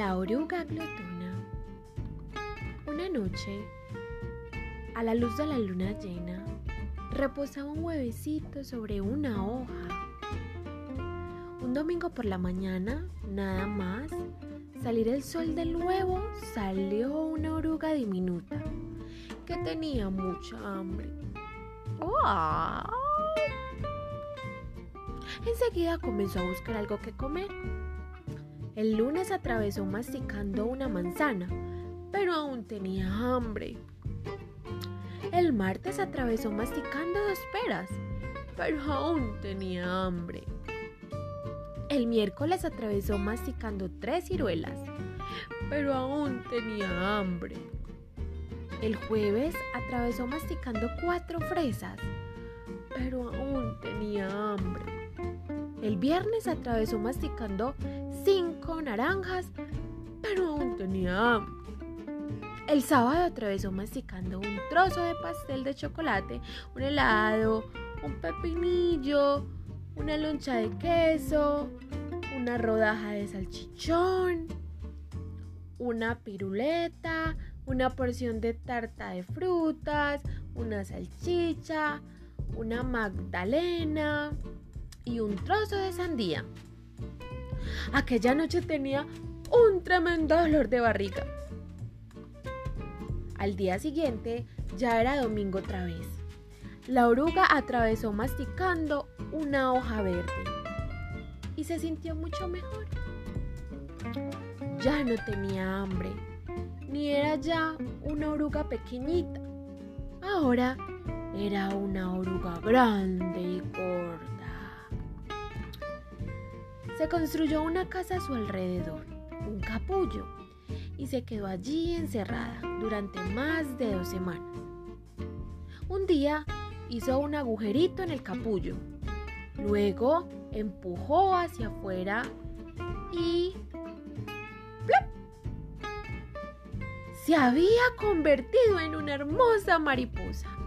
La oruga glotona. Una noche, a la luz de la luna llena, reposaba un huevecito sobre una hoja. Un domingo por la mañana, nada más, salir el sol del huevo, salió una oruga diminuta que tenía mucha hambre. Enseguida comenzó a buscar algo que comer. El lunes atravesó masticando una manzana, pero aún tenía hambre. El martes atravesó masticando dos peras, pero aún tenía hambre. El miércoles atravesó masticando tres ciruelas, pero aún tenía hambre. El jueves atravesó masticando cuatro fresas, pero aún tenía hambre. El viernes atravesó masticando naranjas, pero aún tenía. El sábado atravesó masticando un trozo de pastel de chocolate, un helado, un pepinillo, una loncha de queso, una rodaja de salchichón, una piruleta, una porción de tarta de frutas, una salchicha, una magdalena y un trozo de sandía. Aquella noche tenía un tremendo dolor de barriga. Al día siguiente ya era domingo otra vez. La oruga atravesó masticando una hoja verde y se sintió mucho mejor. Ya no tenía hambre, ni era ya una oruga pequeñita. Ahora era una oruga grande se construyó una casa a su alrededor, un capullo, y se quedó allí encerrada durante más de dos semanas. Un día hizo un agujerito en el capullo, luego empujó hacia afuera y... ¡plop! Se había convertido en una hermosa mariposa.